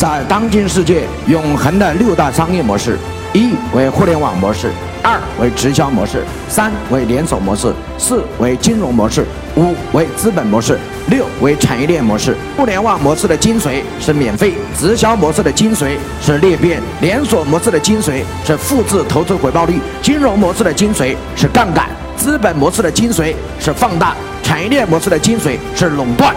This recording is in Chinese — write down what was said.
在当今世界永恒的六大商业模式一为互联网模式二为直销模式三为连锁模式四为金融模式五为资本模式六为产业链模式。互联网模式的精髓是免费直销模式的精髓是裂变连锁模式的精髓是复制投资回报率金融模式的精髓是杠杆资本模式的精髓是放大产业链模式的精髓是垄断。